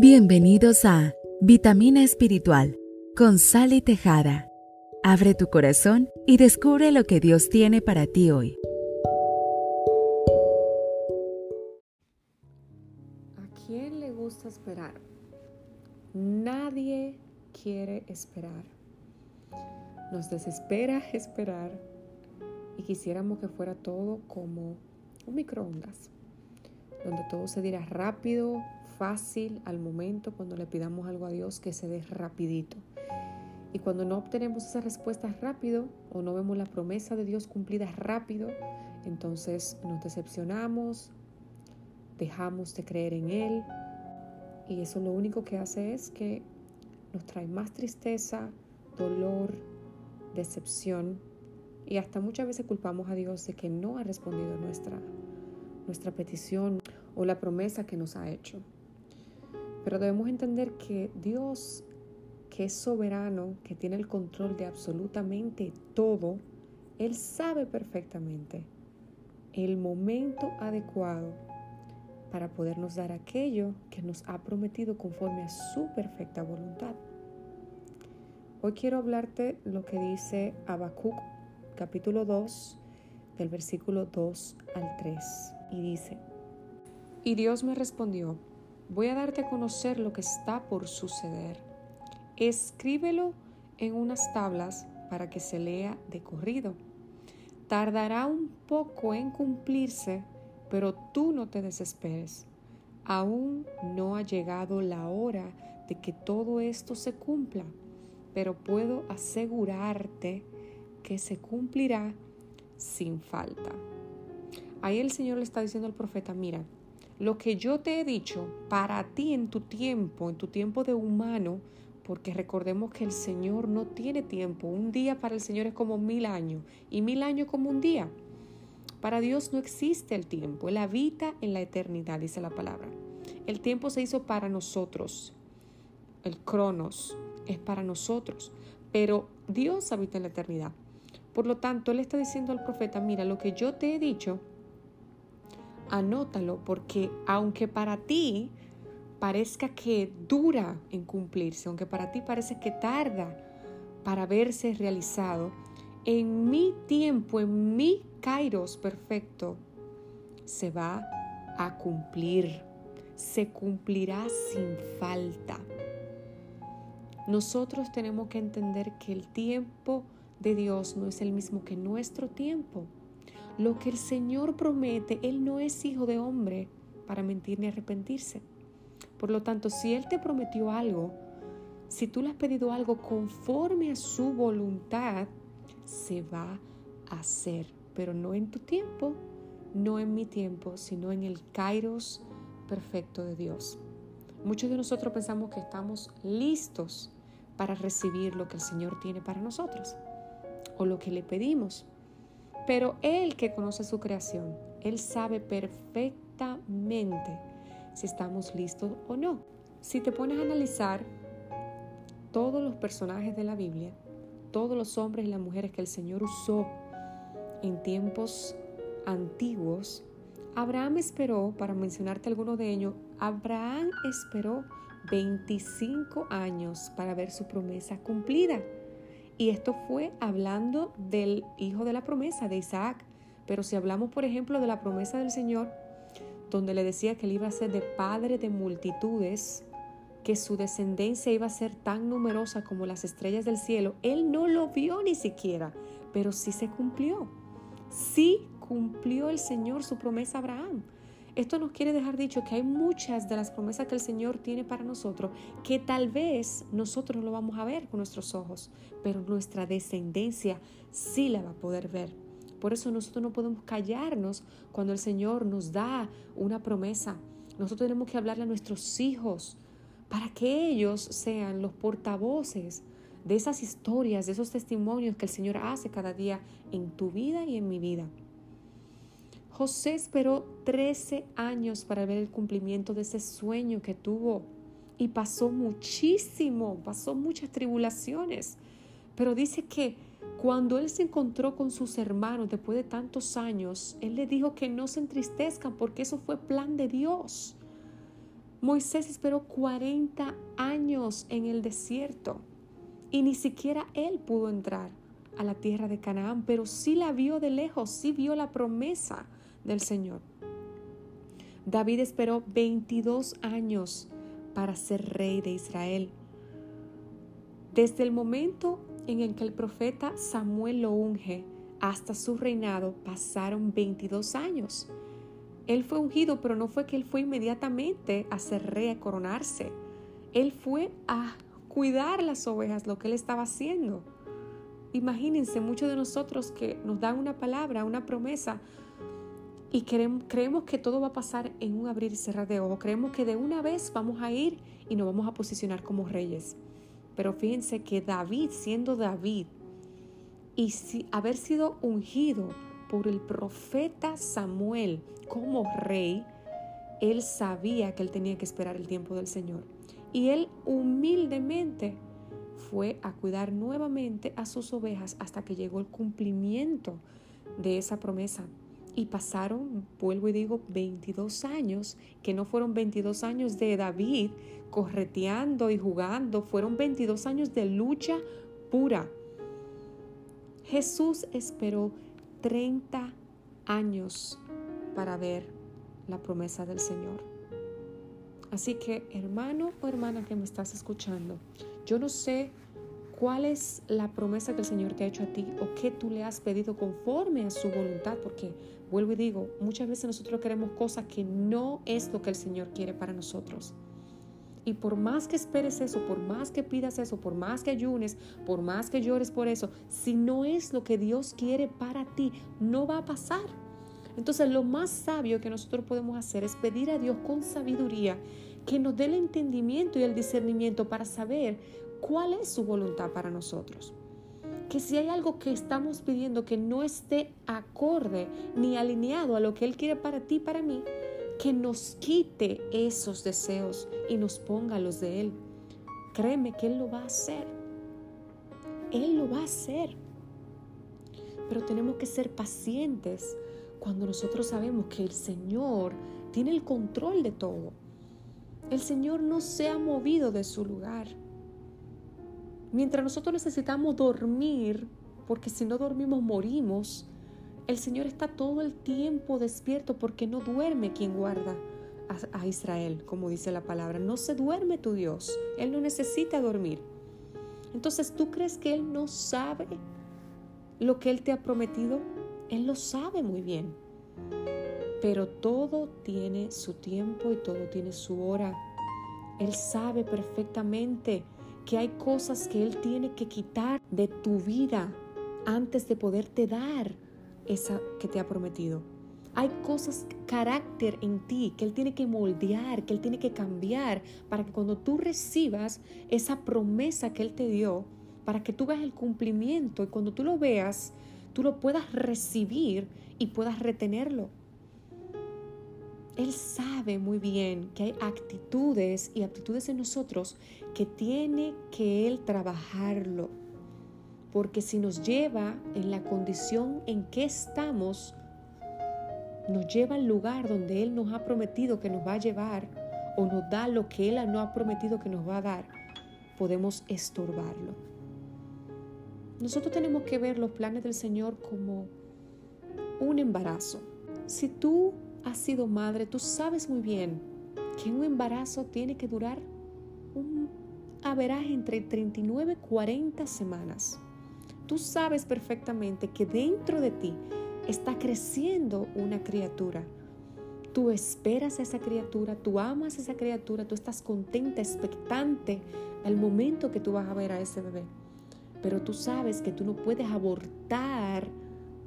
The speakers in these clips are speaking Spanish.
Bienvenidos a Vitamina Espiritual con Sally Tejada. Abre tu corazón y descubre lo que Dios tiene para ti hoy. ¿A quién le gusta esperar? Nadie quiere esperar. Nos desespera esperar y quisiéramos que fuera todo como un microondas, donde todo se diera rápido, fácil al momento cuando le pidamos algo a Dios que se dé rapidito. Y cuando no obtenemos esa respuesta rápido o no vemos la promesa de Dios cumplida rápido, entonces nos decepcionamos, dejamos de creer en Él y eso lo único que hace es que nos trae más tristeza, dolor, decepción y hasta muchas veces culpamos a Dios de que no ha respondido nuestra, nuestra petición o la promesa que nos ha hecho. Pero debemos entender que Dios, que es soberano, que tiene el control de absolutamente todo, Él sabe perfectamente el momento adecuado para podernos dar aquello que nos ha prometido conforme a su perfecta voluntad. Hoy quiero hablarte lo que dice Habacuc capítulo 2 del versículo 2 al 3 y dice, y Dios me respondió, voy a darte a conocer lo que está por suceder. Escríbelo en unas tablas para que se lea de corrido. Tardará un poco en cumplirse, pero tú no te desesperes. Aún no ha llegado la hora de que todo esto se cumpla, pero puedo asegurarte que se cumplirá sin falta. Ahí el Señor le está diciendo al profeta, mira, lo que yo te he dicho para ti en tu tiempo, en tu tiempo de humano, porque recordemos que el Señor no tiene tiempo. Un día para el Señor es como mil años y mil años como un día. Para Dios no existe el tiempo, Él habita en la eternidad, dice la palabra. El tiempo se hizo para nosotros, el cronos es para nosotros, pero Dios habita en la eternidad. Por lo tanto, Él está diciendo al profeta, mira, lo que yo te he dicho, anótalo porque aunque para ti parezca que dura en cumplirse, aunque para ti parece que tarda para verse realizado, en mi tiempo, en mi kairos perfecto, se va a cumplir, se cumplirá sin falta. Nosotros tenemos que entender que el tiempo de Dios no es el mismo que nuestro tiempo. Lo que el Señor promete, Él no es hijo de hombre para mentir ni arrepentirse. Por lo tanto, si Él te prometió algo, si tú le has pedido algo conforme a su voluntad, se va a hacer, pero no en tu tiempo, no en mi tiempo, sino en el kairos perfecto de Dios. Muchos de nosotros pensamos que estamos listos para recibir lo que el Señor tiene para nosotros o lo que le pedimos. Pero Él que conoce su creación, Él sabe perfectamente si estamos listos o no. Si te pones a analizar todos los personajes de la Biblia, todos los hombres y las mujeres que el Señor usó en tiempos antiguos, Abraham esperó, para mencionarte alguno de ellos, Abraham esperó 25 años para ver su promesa cumplida. Y esto fue hablando del hijo de la promesa, de Isaac. Pero si hablamos, por ejemplo, de la promesa del Señor, donde le decía que él iba a ser de padre de multitudes, que su descendencia iba a ser tan numerosa como las estrellas del cielo, él no lo vio ni siquiera, pero sí se cumplió. Sí cumplió el Señor su promesa a Abraham. Esto nos quiere dejar dicho que hay muchas de las promesas que el Señor tiene para nosotros que tal vez nosotros no lo vamos a ver con nuestros ojos, pero nuestra descendencia sí la va a poder ver. Por eso nosotros no podemos callarnos cuando el Señor nos da una promesa. Nosotros tenemos que hablarle a nuestros hijos para que ellos sean los portavoces de esas historias, de esos testimonios que el Señor hace cada día en tu vida y en mi vida. José esperó 13 años para ver el cumplimiento de ese sueño que tuvo y pasó muchísimo, pasó muchas tribulaciones. Pero dice que cuando él se encontró con sus hermanos después de tantos años, él le dijo que no se entristezcan porque eso fue plan de Dios. Moisés esperó 40 años en el desierto y ni siquiera él pudo entrar a la tierra de Canaán, pero sí la vio de lejos, sí vio la promesa del Señor. David esperó 22 años para ser rey de Israel. Desde el momento en el que el profeta Samuel lo unge hasta su reinado pasaron 22 años. Él fue ungido, pero no fue que él fue inmediatamente a ser rey, a coronarse. Él fue a cuidar las ovejas, lo que él estaba haciendo. Imagínense, muchos de nosotros que nos dan una palabra, una promesa, y creemos, que todo va a pasar en un abrir y cerrar de ojos. Creemos que de una vez vamos a ir y nos vamos a posicionar como reyes. Pero fíjense que David, siendo David, y si, haber sido ungido por el profeta Samuel como rey, él sabía que él tenía que esperar el tiempo del Señor. Y él humildemente fue a cuidar nuevamente a sus ovejas hasta que llegó el cumplimiento de esa promesa. Y pasaron, vuelvo y digo, 22 años, que no fueron 22 años de David correteando y jugando, fueron 22 años de lucha pura. Jesús esperó 30 años para ver la promesa del Señor. Así que, hermano o hermana que me estás escuchando, yo no sé cuál es la promesa que el Señor te ha hecho a ti o qué tú le has pedido conforme a su voluntad, porque vuelvo y digo, muchas veces nosotros queremos cosas que no es lo que el Señor quiere para nosotros. Y por más que esperes eso, por más que pidas eso, por más que ayunes, por más que llores por eso, si no es lo que Dios quiere para ti, no va a pasar. Entonces lo más sabio que nosotros podemos hacer es pedir a Dios con sabiduría que nos dé el entendimiento y el discernimiento para saber cuál es su voluntad para nosotros. Que si hay algo que estamos pidiendo que no esté acorde ni alineado a lo que Él quiere para ti, para mí, que nos quite esos deseos y nos ponga los de Él. Créeme que Él lo va a hacer. Él lo va a hacer. Pero tenemos que ser pacientes cuando nosotros sabemos que el Señor tiene el control de todo. El Señor no se ha movido de su lugar. Mientras nosotros necesitamos dormir, porque si no dormimos morimos, el Señor está todo el tiempo despierto porque no duerme quien guarda a, Israel, como dice la palabra. No se duerme tu Dios. Él no necesita dormir. Entonces, ¿tú crees que Él no sabe lo que Él te ha prometido? Él lo sabe muy bien. Pero todo tiene su tiempo y todo tiene su hora. Él sabe perfectamente que hay cosas que Él tiene que quitar de tu vida antes de poderte dar esa que te ha prometido. Hay cosas, carácter en ti que Él tiene que moldear, que Él tiene que cambiar para que cuando tú recibas esa promesa que Él te dio, para que tú veas el cumplimiento y cuando tú lo veas, tú lo puedas recibir y puedas retenerlo. Él sabe muy bien que hay actitudes y aptitudes en nosotros que tiene que Él trabajarlo. Porque si nos lleva en la condición en que estamos, nos lleva al lugar donde Él nos ha prometido que nos va a llevar o nos da lo que Él no ha prometido que nos va a dar, podemos estorbarlo. Nosotros tenemos que ver los planes del Señor como un embarazo. Si tú has sido madre, tú sabes muy bien que un embarazo tiene que durar un averaje entre 39 y 40 semanas. Tú sabes perfectamente que dentro de ti está creciendo una criatura. Tú esperas a esa criatura, tú amas a esa criatura, tú estás contenta, expectante al momento que tú vas a ver a ese bebé. Pero tú sabes que tú no puedes abortar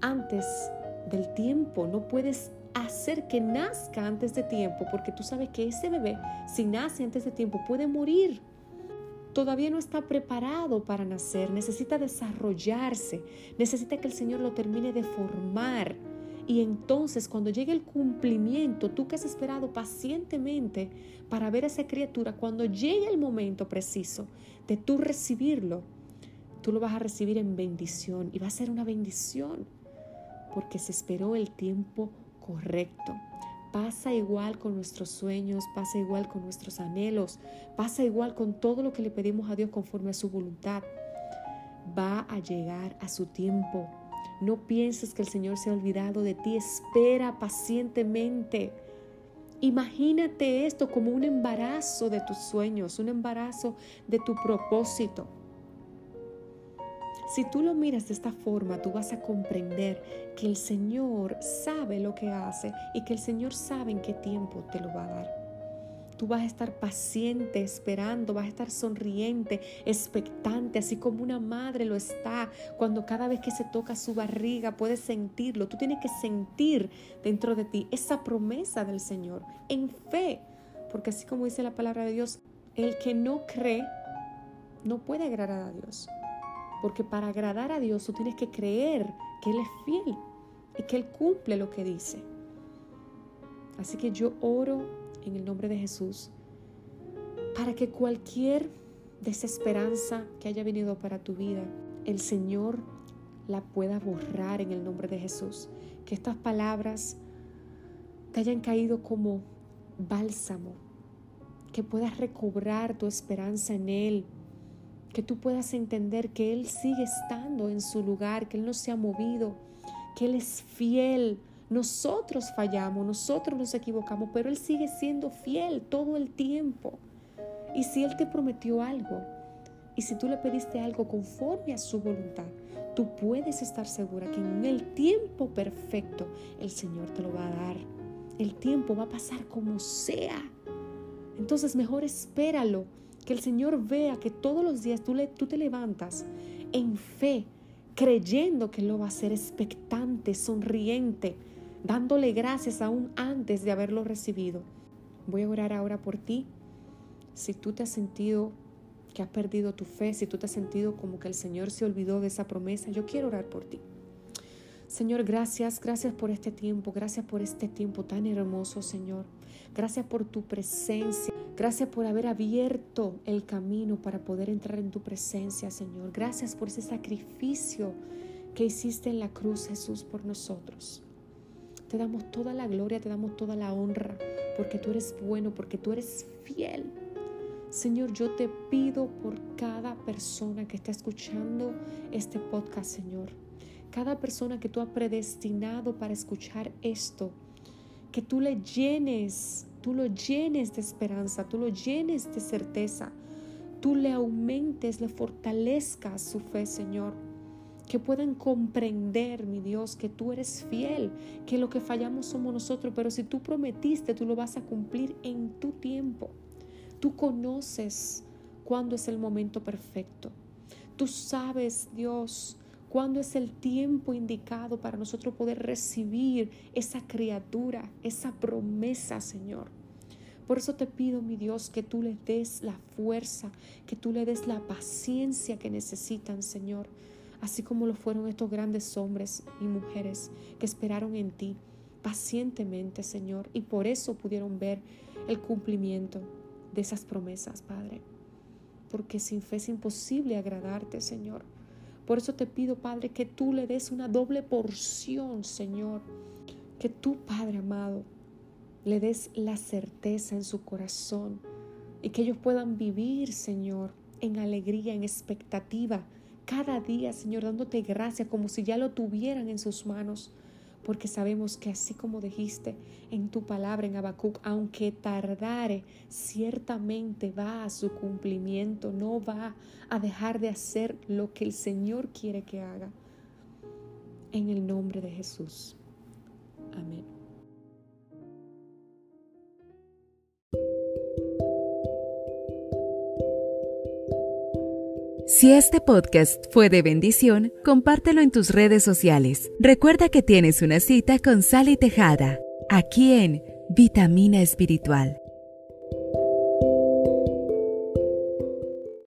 antes del tiempo, no puedes hacer que nazca antes de tiempo, porque tú sabes que ese bebé, si nace antes de tiempo, puede morir. Todavía no está preparado para nacer, necesita desarrollarse, necesita que el Señor lo termine de formar. Y entonces cuando llegue el cumplimiento, tú que has esperado pacientemente para ver a esa criatura, cuando llegue el momento preciso de tú recibirlo, tú lo vas a recibir en bendición y va a ser una bendición porque se esperó el tiempo correcto. pasa igual con nuestros sueños, pasa igual con nuestros anhelos, pasa igual con todo lo que le pedimos a Dios conforme a su voluntad. Va a llegar a su tiempo. No pienses que el Señor se ha olvidado de ti. Espera pacientemente. Imagínate esto como un embarazo de tus sueños, un embarazo de tu propósito. Si tú lo miras de esta forma, tú vas a comprender que el Señor sabe lo que hace y que el Señor sabe en qué tiempo te lo va a dar. Tú vas a estar paciente, esperando, vas a estar sonriente, expectante, así como una madre lo está cuando cada vez que se toca su barriga puedes sentirlo. Tú tienes que sentir dentro de ti esa promesa del Señor en fe, porque así como dice la palabra de Dios, el que no cree no puede agradar a Dios. Porque para agradar a Dios tú tienes que creer que Él es fiel y que Él cumple lo que dice. Así que yo oro en el nombre de Jesús para que cualquier desesperanza que haya venido para tu vida, el Señor la pueda borrar en el nombre de Jesús. Que estas palabras te hayan caído como bálsamo, que puedas recobrar tu esperanza en Él, que tú puedas entender que Él sigue estando en su lugar, que Él no se ha movido, que Él es fiel. Nosotros fallamos, nosotros nos equivocamos, pero Él sigue siendo fiel todo el tiempo. Y si Él te prometió algo, y si tú le pediste algo conforme a su voluntad, tú puedes estar segura que en el tiempo perfecto el Señor te lo va a dar. El tiempo va a pasar como sea. Entonces mejor espéralo que el Señor vea que todos los días tú, le, tú te levantas en fe, creyendo que lo va a hacer expectante, sonriente, dándole gracias aún antes de haberlo recibido. Voy a orar ahora por ti. Si tú te has sentido que has perdido tu fe, si tú te has sentido como que el Señor se olvidó de esa promesa, yo quiero orar por ti. Señor, gracias, gracias por este tiempo, gracias por este tiempo tan hermoso, Señor. Gracias por tu presencia, gracias por haber abierto el camino para poder entrar en tu presencia, Señor. Gracias por ese sacrificio que hiciste en la cruz, Jesús, por nosotros. Te damos toda la gloria, te damos toda la honra, porque tú eres bueno, porque tú eres fiel. Señor, yo te pido por cada persona que está escuchando este podcast, Señor cada persona que tú has predestinado para escuchar esto, que tú le llenes, tú lo llenes de esperanza, tú lo llenes de certeza, tú le aumentes, le fortalezcas su fe, Señor. Que puedan comprender, mi Dios, que tú eres fiel, que lo que fallamos somos nosotros, pero si tú prometiste, tú lo vas a cumplir en tu tiempo. Tú conoces cuándo es el momento perfecto. Tú sabes, Dios, cuándo es el tiempo indicado para nosotros poder recibir esa criatura, esa promesa, Señor. Por eso te pido, mi Dios, que tú le des la fuerza, que tú le des la paciencia que necesitan, Señor, así como lo fueron estos grandes hombres y mujeres que esperaron en ti pacientemente, Señor, y por eso pudieron ver el cumplimiento de esas promesas, Padre. Porque sin fe es imposible agradarte, Señor. Por eso te pido, Padre, que tú le des una doble porción, Señor. Que tú, Padre amado, le des la certeza en su corazón y que ellos puedan vivir, Señor, en alegría, en expectativa, cada día, Señor, dándote gracias como si ya lo tuvieran en sus manos porque sabemos que así como dijiste en tu palabra en Habacuc, aunque tardare, ciertamente va a su cumplimiento, no va a dejar de hacer lo que el Señor quiere que haga. En el nombre de Jesús. Amén. Si este podcast fue de bendición, compártelo en tus redes sociales. Recuerda que tienes una cita con Sally Tejada, aquí en Vitamina Espiritual.